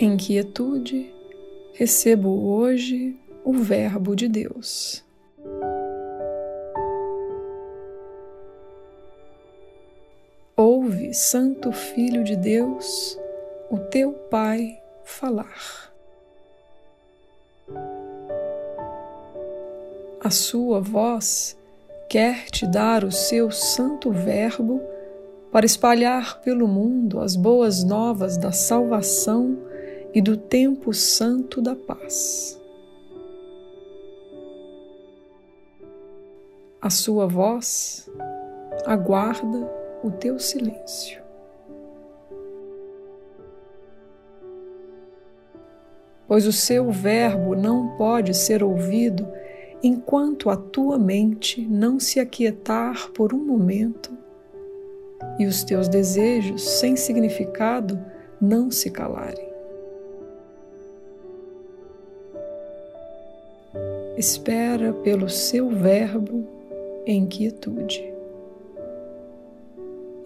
Em quietude, recebo hoje o Verbo de Deus. Ouve, Santo Filho de Deus, o teu Pai falar. A sua voz quer te dar o seu santo Verbo para espalhar pelo mundo as boas novas da salvação e do tempo santo da paz. A sua voz aguarda o teu silêncio. Pois o seu verbo não pode ser ouvido enquanto a tua mente não se aquietar por um momento e os teus desejos sem significado não se calarem. Espera pelo seu Verbo em quietude.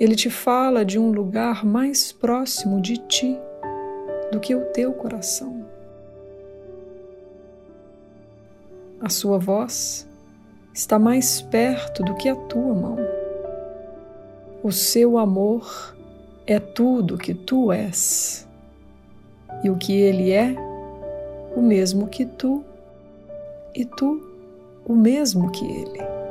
Ele te fala de um lugar mais próximo de ti do que o teu coração. A sua voz está mais perto do que a tua mão. O seu amor é tudo que tu és, e o que ele é, o mesmo que tu e tu o mesmo que Ele.